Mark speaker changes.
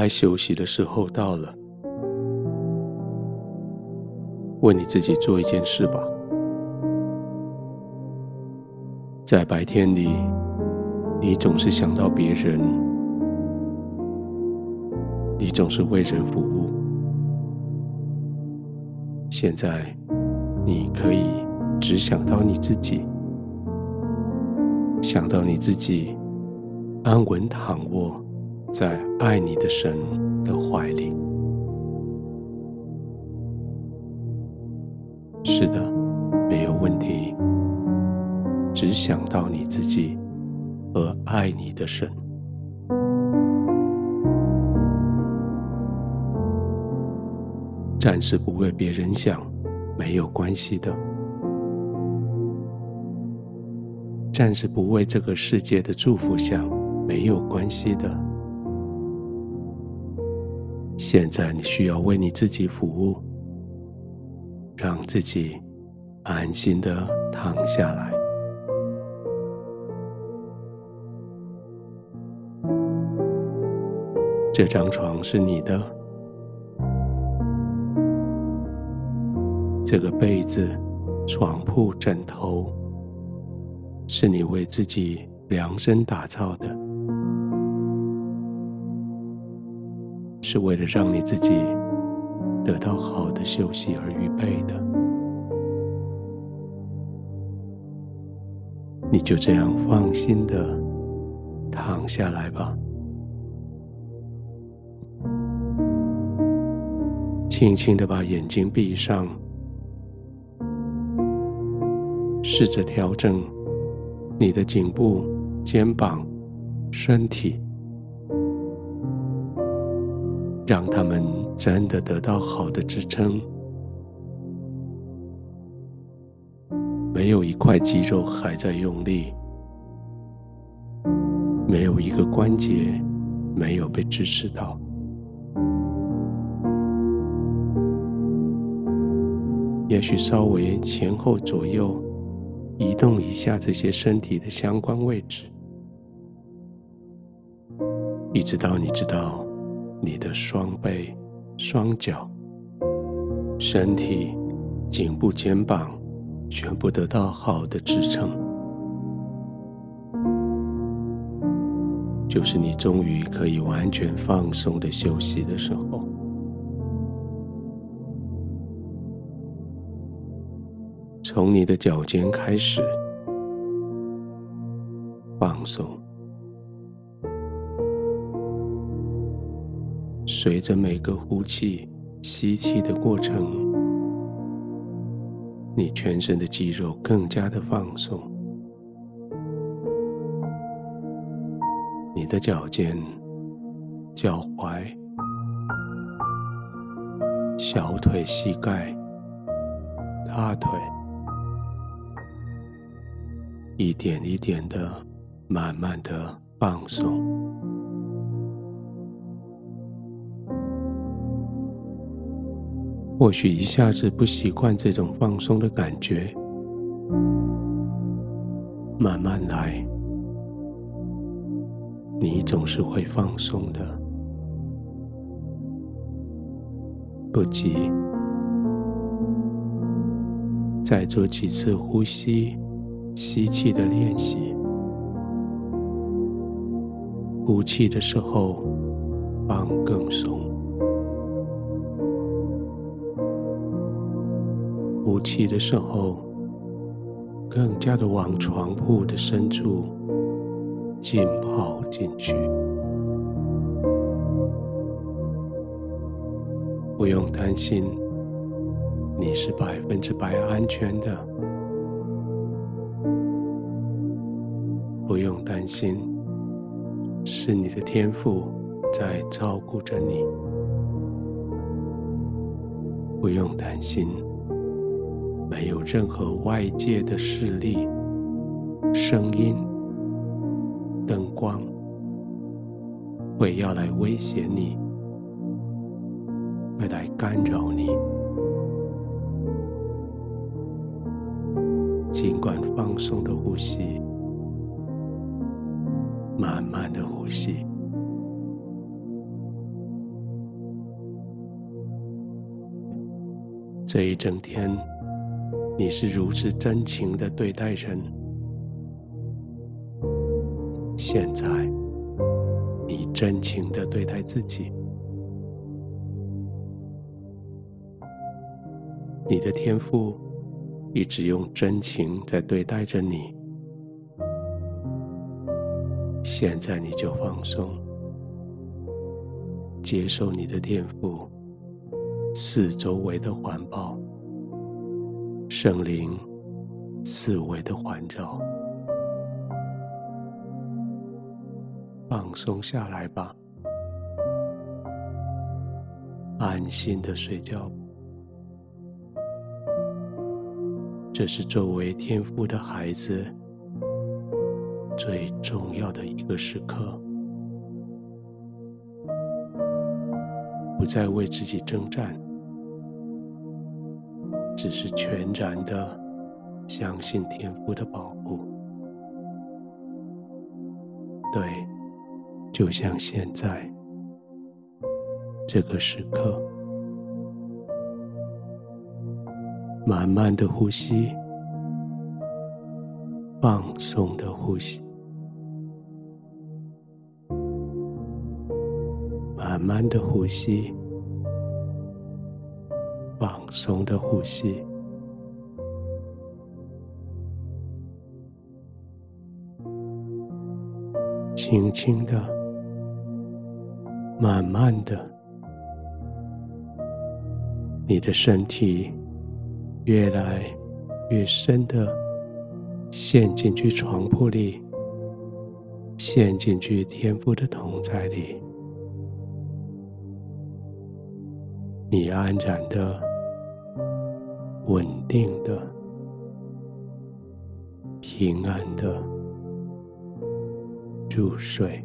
Speaker 1: 该休息的时候到了。为你自己做一件事吧。在白天里，你总是想到别人，你总是为人服务。现在，你可以只想到你自己，想到你自己安稳躺卧在爱你的神的怀里。是的，没有问题。只想到你自己和爱你的神，暂时不为别人想，没有关系的；暂时不为这个世界的祝福想，没有关系的。现在你需要为你自己服务。让自己安心的躺下来。这张床是你的，这个被子、床铺、枕头是你为自己量身打造的，是为了让你自己。得到好的休息而预备的，你就这样放心的躺下来吧，轻轻的把眼睛闭上，试着调整你的颈部、肩膀、身体。让他们真的得到好的支撑，没有一块肌肉还在用力，没有一个关节没有被支持到，也许稍微前后左右移动一下这些身体的相关位置，一直到你知道。你的双背、双脚、身体、颈部、肩膀，全部得到好的支撑，就是你终于可以完全放松的休息的时候。从你的脚尖开始放松。随着每个呼气、吸气的过程，你全身的肌肉更加的放松。你的脚尖、脚踝、小腿、膝盖、大腿，一点一点的、慢慢的放松。或许一下子不习惯这种放松的感觉，慢慢来，你总是会放松的。不急，再做几次呼吸、吸气的练习，呼气的时候放更松。呼气的时候，更加的往床铺的深处浸泡进去。不用担心，你是百分之百安全的。不用担心，是你的天赋在照顾着你。不用担心。没有任何外界的势力声音灯光会要来威胁你会来干扰你。尽管放松的呼吸慢慢的呼吸。这一整天你是如此真情的对待人。现在，你真情的对待自己。你的天赋一直用真情在对待着你。现在你就放松，接受你的天赋四周围的环抱，圣灵四围的环绕，放松下来吧，安心的睡觉。这是作为天父的孩子。最重要的一个时刻，不再为自己征战，只是全然的相信天父的保护。对，就像现在这个时刻，慢慢的呼吸，放松的呼吸。慢慢的呼吸，放松的呼吸，轻轻的，慢慢的，你的身体越来越深的陷进去床铺里，陷进去天父的同在里。你安然的、稳定的、平安的入睡。